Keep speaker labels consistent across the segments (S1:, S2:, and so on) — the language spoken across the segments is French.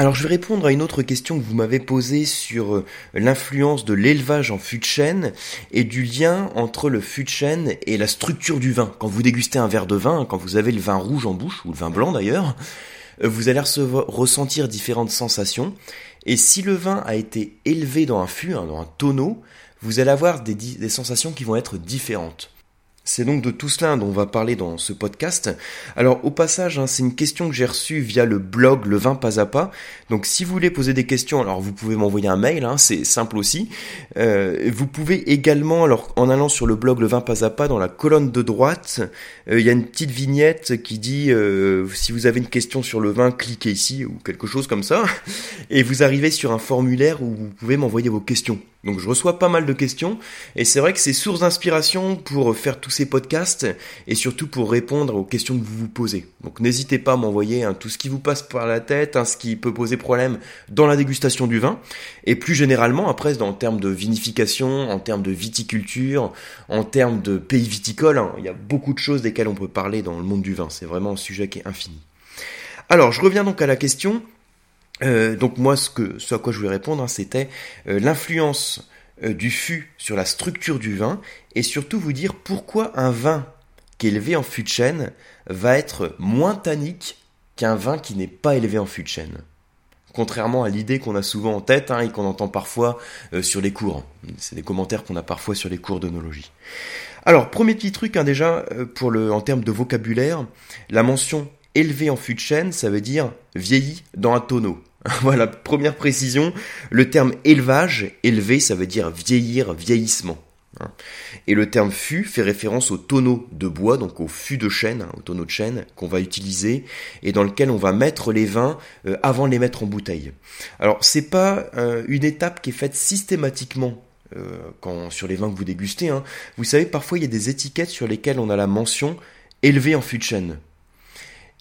S1: Alors je vais répondre à une autre question que vous m'avez posée sur euh, l'influence de l'élevage en fût de chêne et du lien entre le fût de chêne et la structure du vin. Quand vous dégustez un verre de vin, quand vous avez le vin rouge en bouche, ou le vin blanc d'ailleurs, euh, vous allez ressentir différentes sensations. Et si le vin a été élevé dans un fût, hein, dans un tonneau, vous allez avoir des, des sensations qui vont être différentes. C'est donc de tout cela dont on va parler dans ce podcast. Alors au passage, hein, c'est une question que j'ai reçue via le blog Le Vin Pas à Pas. Donc si vous voulez poser des questions, alors vous pouvez m'envoyer un mail, hein, c'est simple aussi. Euh, vous pouvez également, alors en allant sur le blog Le Vin Pas à Pas, dans la colonne de droite, euh, il y a une petite vignette qui dit euh, si vous avez une question sur le vin, cliquez ici ou quelque chose comme ça, et vous arrivez sur un formulaire où vous pouvez m'envoyer vos questions. Donc je reçois pas mal de questions et c'est vrai que c'est source d'inspiration pour faire tous ces podcasts et surtout pour répondre aux questions que vous vous posez. Donc n'hésitez pas à m'envoyer hein, tout ce qui vous passe par la tête, hein, ce qui peut poser problème dans la dégustation du vin et plus généralement après en termes de vinification, en termes de viticulture, en termes de pays viticoles, hein, il y a beaucoup de choses desquelles on peut parler dans le monde du vin. C'est vraiment un sujet qui est infini. Alors je reviens donc à la question euh, donc moi, ce, que, ce à quoi je voulais répondre, hein, c'était euh, l'influence du fût sur la structure du vin, et surtout vous dire pourquoi un vin qui est élevé en fût de chêne va être moins tannique qu'un vin qui n'est pas élevé en fût de chêne. Contrairement à l'idée qu'on a souvent en tête hein, et qu'on entend parfois sur les cours. C'est des commentaires qu'on a parfois sur les cours d'onologie. Alors, premier petit truc hein, déjà, pour le, en termes de vocabulaire, la mention élevé en fût de chêne, ça veut dire vieilli dans un tonneau. voilà, première précision, le terme élevage, élevé, ça veut dire vieillir, vieillissement. Hein. Et le terme fût fait référence au tonneau de bois, donc au fût de chêne, hein, au tonneau de chêne qu'on va utiliser et dans lequel on va mettre les vins euh, avant les mettre en bouteille. Alors c'est pas euh, une étape qui est faite systématiquement euh, quand sur les vins que vous dégustez. Hein. Vous savez, parfois il y a des étiquettes sur lesquelles on a la mention élevé en fût de chêne.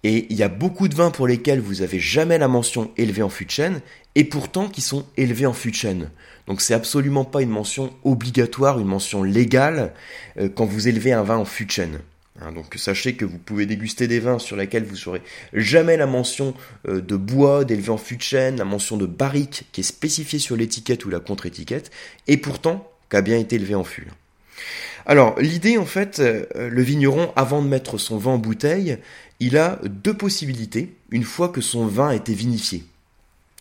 S1: Et il y a beaucoup de vins pour lesquels vous avez jamais la mention élevé en fût de chêne, et pourtant qui sont élevés en fût de chêne. Donc c'est absolument pas une mention obligatoire, une mention légale euh, quand vous élevez un vin en fût de chêne. Hein, donc sachez que vous pouvez déguster des vins sur lesquels vous n'aurez jamais la mention euh, de bois, d'élevé en fût de chêne, la mention de barrique qui est spécifiée sur l'étiquette ou la contre-étiquette, et pourtant qui a bien été élevé en fût. Alors l'idée en fait, euh, le vigneron avant de mettre son vin en bouteille, il a deux possibilités une fois que son vin a été vinifié.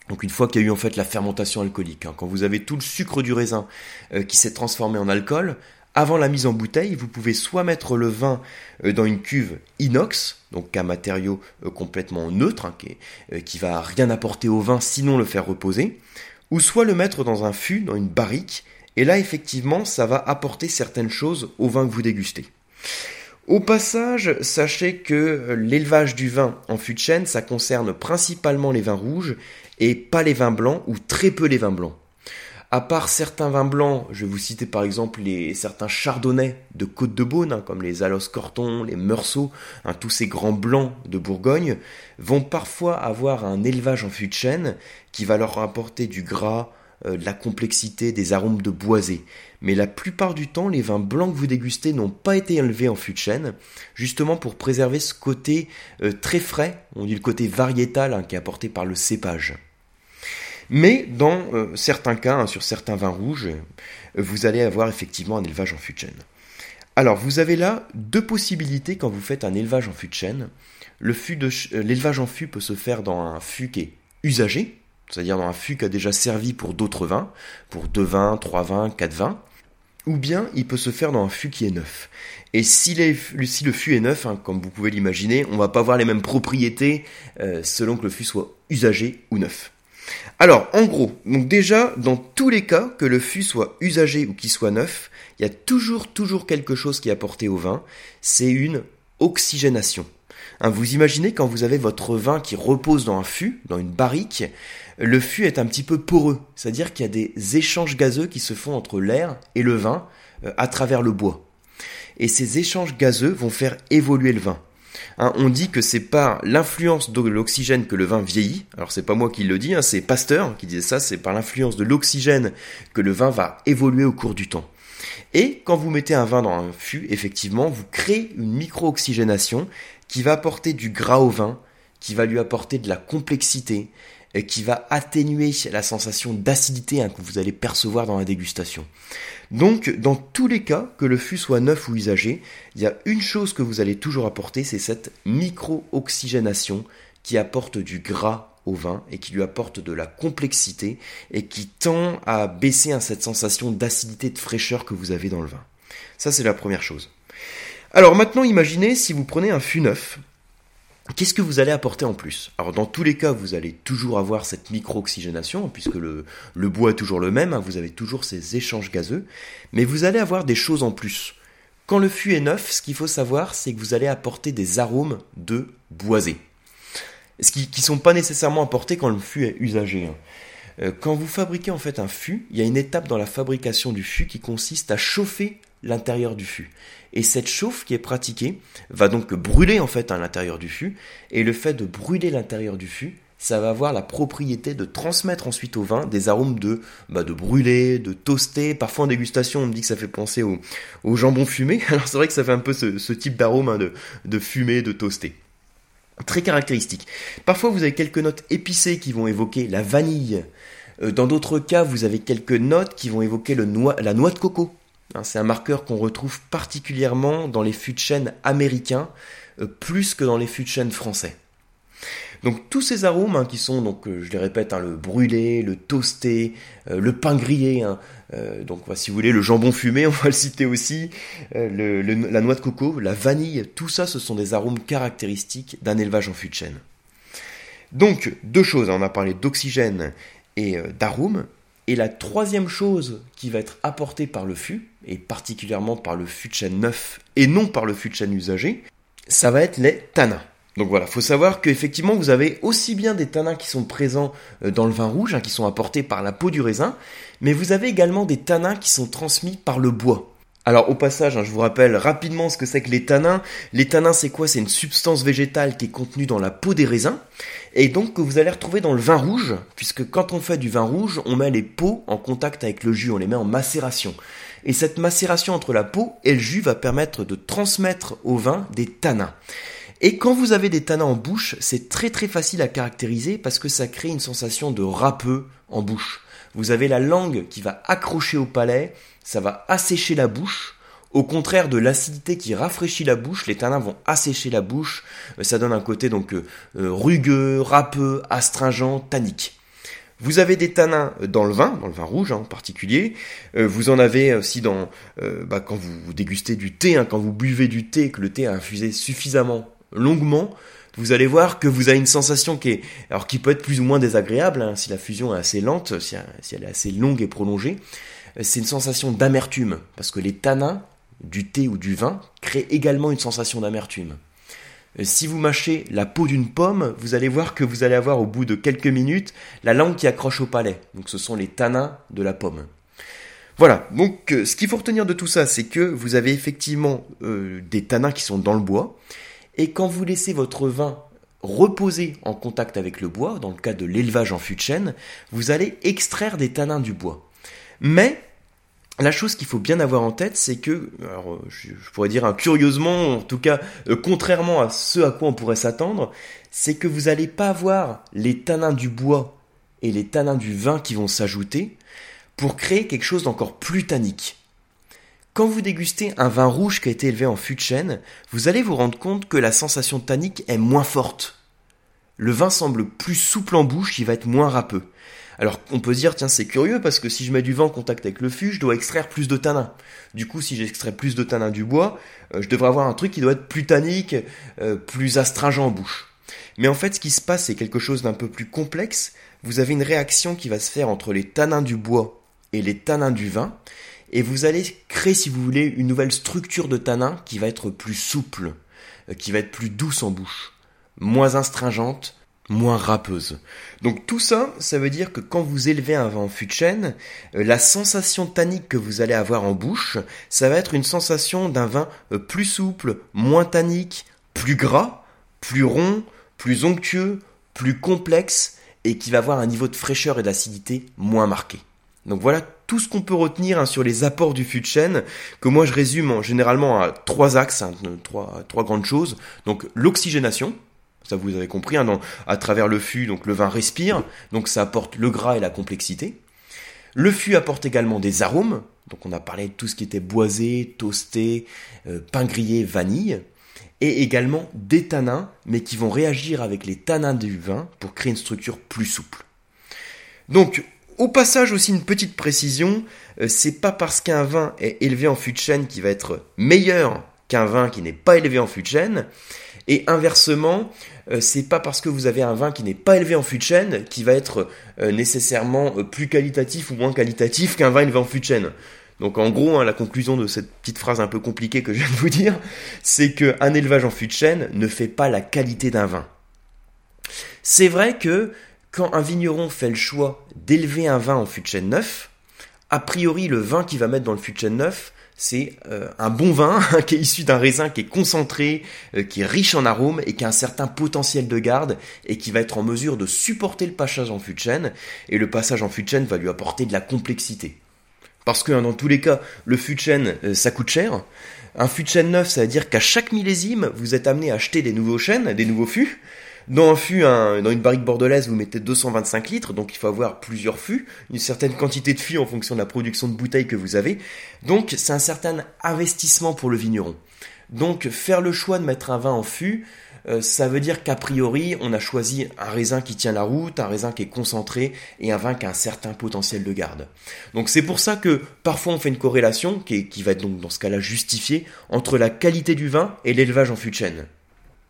S1: Donc une fois qu'il y a eu en fait la fermentation alcoolique, hein. quand vous avez tout le sucre du raisin euh, qui s'est transformé en alcool, avant la mise en bouteille, vous pouvez soit mettre le vin euh, dans une cuve inox, donc un matériau complètement neutre, hein, qui, qui va rien apporter au vin sinon le faire reposer, ou soit le mettre dans un fût, dans une barrique, et là effectivement ça va apporter certaines choses au vin que vous dégustez. Au passage, sachez que l'élevage du vin en fût de chêne, ça concerne principalement les vins rouges et pas les vins blancs ou très peu les vins blancs. À part certains vins blancs, je vais vous citer par exemple les, certains chardonnays de Côte de Beaune, hein, comme les Alos Corton, les Meursault, hein, tous ces grands blancs de Bourgogne, vont parfois avoir un élevage en fût de chêne qui va leur apporter du gras, de la complexité, des arômes de boisé. Mais la plupart du temps, les vins blancs que vous dégustez n'ont pas été élevés en fût de chêne, justement pour préserver ce côté euh, très frais, on dit le côté variétal hein, qui est apporté par le cépage. Mais dans euh, certains cas, hein, sur certains vins rouges, vous allez avoir effectivement un élevage en fût de chêne. Alors, vous avez là deux possibilités quand vous faites un élevage en fût de chêne. L'élevage en fût peut se faire dans un fût qui est usagé, c'est-à-dire dans un fût qui a déjà servi pour d'autres vins, pour deux vins, trois vins, quatre vins, ou bien il peut se faire dans un fût qui est neuf. Et si, le fût est neuf, hein, comme vous pouvez l'imaginer, on va pas avoir les mêmes propriétés euh, selon que le fût soit usagé ou neuf. Alors, en gros, donc déjà, dans tous les cas, que le fût soit usagé ou qu'il soit neuf, il y a toujours, toujours quelque chose qui est apporté au vin, c'est une oxygénation. Hein, vous imaginez quand vous avez votre vin qui repose dans un fût, dans une barrique, le fût est un petit peu poreux, c'est-à-dire qu'il y a des échanges gazeux qui se font entre l'air et le vin euh, à travers le bois. Et ces échanges gazeux vont faire évoluer le vin. Hein, on dit que c'est par l'influence de l'oxygène que le vin vieillit. Alors c'est pas moi qui le dis, hein, c'est Pasteur qui disait ça. C'est par l'influence de l'oxygène que le vin va évoluer au cours du temps. Et quand vous mettez un vin dans un fût, effectivement, vous créez une micro-oxygénation qui va apporter du gras au vin, qui va lui apporter de la complexité, et qui va atténuer la sensation d'acidité hein, que vous allez percevoir dans la dégustation. Donc, dans tous les cas, que le fût soit neuf ou usagé, il y a une chose que vous allez toujours apporter, c'est cette micro-oxygénation qui apporte du gras au vin et qui lui apporte de la complexité et qui tend à baisser hein, cette sensation d'acidité, de fraîcheur que vous avez dans le vin. Ça, c'est la première chose. Alors maintenant, imaginez si vous prenez un fût neuf Qu'est-ce que vous allez apporter en plus? Alors dans tous les cas, vous allez toujours avoir cette micro-oxygénation, puisque le, bois est toujours le même, hein, vous avez toujours ces échanges gazeux, mais vous allez avoir des choses en plus. Quand le fût est neuf, ce qu'il faut savoir, c'est que vous allez apporter des arômes de boisé. Ce qui ne sont pas nécessairement apportés quand le fût est usagé. Hein. Euh, quand vous fabriquez en fait un fût, il y a une étape dans la fabrication du fût qui consiste à chauffer l'intérieur du fût. Et cette chauffe qui est pratiquée va donc brûler en fait à l'intérieur du fût. Et le fait de brûler l'intérieur du fût, ça va avoir la propriété de transmettre ensuite au vin des arômes de, bah, de brûler, de toaster. Parfois en dégustation, on me dit que ça fait penser au, jambon fumé. Alors c'est vrai que ça fait un peu ce, type d'arôme hein, de, de fumé, de toasté. Très caractéristique. Parfois vous avez quelques notes épicées qui vont évoquer la vanille. Euh, dans d'autres cas, vous avez quelques notes qui vont évoquer le noix, la noix de coco. Hein, c'est un marqueur qu'on retrouve particulièrement dans les fûts de chêne américains, euh, plus que dans les fûts de chêne français. Donc tous ces arômes hein, qui sont, donc euh, je les répète, hein, le brûlé, le toasté, euh, le pain grillé, donc si vous voulez le jambon fumé, on va le citer aussi, la noix de coco, la vanille, tout ça ce sont des arômes caractéristiques d'un élevage en fût de chêne. Donc deux choses, on a parlé d'oxygène et d'arômes, et la troisième chose qui va être apportée par le fût, et particulièrement par le chêne neuf et non par le chêne usagé, ça va être les tanins. Donc voilà, faut savoir qu'effectivement vous avez aussi bien des tanins qui sont présents euh, dans le vin rouge, hein, qui sont apportés par la peau du raisin, mais vous avez également des tanins qui sont transmis par le bois. Alors au passage, hein, je vous rappelle rapidement ce que c'est que les tanins. Les tanins, c'est quoi? C'est une substance végétale qui est contenue dans la peau des raisins et donc que vous allez retrouver dans le vin rouge, puisque quand on fait du vin rouge, on met les peaux en contact avec le jus, on les met en macération. Et cette macération entre la peau et le jus va permettre de transmettre au vin des tanins. Et quand vous avez des tanins en bouche, c'est très très facile à caractériser parce que ça crée une sensation de râpeux en bouche. Vous avez la langue qui va accrocher au palais, ça va assécher la bouche. Au contraire de l'acidité qui rafraîchit la bouche, les tanins vont assécher la bouche. Euh, ça donne un côté donc euh, euh, rugueux, râpeux, astringent, tannique. Vous avez des tanins dans le vin, dans le vin rouge hein, en particulier. vous en avez aussi dans bah, quand vous dégustez du thé, hein, quand vous buvez du thé, que le thé a infusé suffisamment longuement. Vous allez voir que vous avez une sensation qui est, alors qui peut être plus ou moins désagréable hein, si la fusion est assez lente, si elle est assez longue et prolongée c'est une sensation d'amertume, parce que les tanins du thé ou du vin créent également une sensation d'amertume. Euh, si vous mâchez la peau d'une pomme, vous allez voir que vous allez avoir au bout de quelques minutes la langue qui accroche au palais. Donc ce sont les tanins de la pomme. Voilà, donc euh, ce qu'il faut retenir de tout ça, c'est que vous avez effectivement euh, des tanins qui sont dans le bois, et quand vous laissez votre vin reposer en contact avec le bois, dans le cas de l'élevage en fût de chêne, vous allez extraire des tanins du bois. Mais la chose qu'il faut bien avoir en tête, c'est que, je, pourrais dire curieusement, en tout cas, euh, contrairement à ce à quoi on pourrait s'attendre, c'est que vous n'allez pas avoir les tanins du bois et les tanins du vin qui vont s'ajouter pour créer quelque chose d'encore plus tannique. Quand vous dégustez un vin rouge qui a été élevé en fût de chêne, vous allez vous rendre compte que la sensation tannique est moins forte. Le vin semble plus souple en bouche, il va être moins râpeux. Alors on peut se dire, tiens, c'est curieux parce que si je mets du vent en contact avec le fût, je dois extraire plus de tanins. Du coup, si j'extrais plus de tanins du bois, euh, je devrais avoir un truc qui doit être plus tannique, euh, plus astringent en bouche. Mais en fait, ce qui se passe, c'est quelque chose d'un peu plus complexe. Vous avez une réaction qui va se faire entre les tanins du bois et les tanins du vin, et vous allez créer, si vous voulez, une nouvelle structure de tanins qui va être plus souple, euh, qui va être plus douce en bouche, moins astringente, moins râpeuse. Donc tout ça, ça veut dire que quand vous élevez un vin en fût de euh, la sensation tannique que vous allez avoir en bouche, ça va être une sensation d'un vin euh, plus souple, moins tannique, plus gras, plus rond, plus onctueux, plus complexe et qui va avoir un niveau de fraîcheur et d'acidité moins marqué. Donc voilà tout ce qu'on peut retenir hein, sur les apports du fût de que moi je résume généralement à trois axes, hein, trois, trois grandes choses. Donc l'oxygénation, Ça vous avez compris, hein, à travers le fût, donc le vin respire, donc ça apporte le gras et la complexité. Le fût apporte également des arômes, donc on a parlé de tout ce qui était boisé, toasté, euh, pain grillé, vanille, et également des tanins, mais qui vont réagir avec les tanins du vin pour créer une structure plus souple. Donc, au passage aussi une petite précision, euh, c'est pas parce qu'un vin est élevé en fût de chêne qui va être meilleur qu'un vin qui n'est pas élevé en fût de chêne. Et inversement, euh, c'est pas parce que vous avez un vin qui n'est pas élevé en fût de chêne qui va être nécessairement plus qualitatif ou moins qualitatif qu'un vin élevé en fût de chêne. Donc en gros, hein, la conclusion de cette petite phrase un peu compliquée que je viens de vous dire, c'est qu'un élevage en fût de chêne ne fait pas la qualité d'un vin. C'est vrai que quand un vigneron fait le choix d'élever un vin en fût de chêne neuf, a priori le vin qu'il va mettre dans le fût de chêne neuf, c'est euh, un bon vin qui est issu d'un raisin qui est concentré, euh, qui est riche en arômes et qui a un certain potentiel de garde et qui va être en mesure de supporter le passage en fût de chêne. Et le passage en fût de chêne va lui apporter de la complexité. Parce que hein, dans tous les cas, le fût de chêne, euh, ça coûte cher. Un fût de chêne neuf, ça veut dire qu'à chaque millésime, vous êtes amené à acheter des nouveaux chênes, des nouveaux fûts. Dans un fût, dans une barrique bordelaise, vous mettez 225 litres, donc il faut avoir plusieurs fûts, une certaine quantité de fûts en fonction de la production de bouteilles que vous avez. Donc c'est un certain investissement pour le vigneron. Donc faire le choix de mettre un vin en fût, euh, ça veut dire qu'a priori, on a choisi un raisin qui tient la route, un raisin qui est concentré et un vin qui a un certain potentiel de garde. Donc c'est pour ça que parfois on fait une corrélation, qui, qui va être donc dans ce cas-là justifiée, entre la qualité du vin et l'élevage en fût de chêne.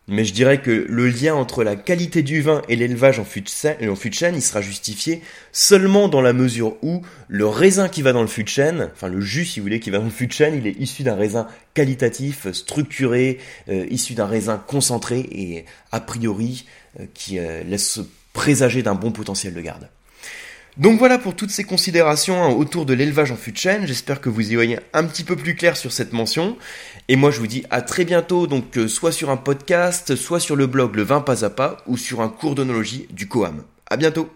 S1: Mais je dirais que le lien entre la qualité du vin et l'élevage en fût de chêne, il sera justifié seulement dans la mesure où le raisin qui va dans le fût de chêne, enfin le jus si vous voulez qui va dans le fût de chêne, il est issu d'un raisin qualitatif, structuré, euh, issu d'un raisin concentré et a priori euh, qui euh, laisse présager d'un bon potentiel de garde. Donc voilà pour toutes ces considérations hein, autour de l'élevage en fût de chêne. J'espère que vous y voyez un petit peu plus clair sur cette mention. Et moi je vous dis à très bientôt, donc euh, soit sur un podcast, soit sur le blog Le Vin Pas à Pas, ou sur un cours d'onologie du Coam. À bientôt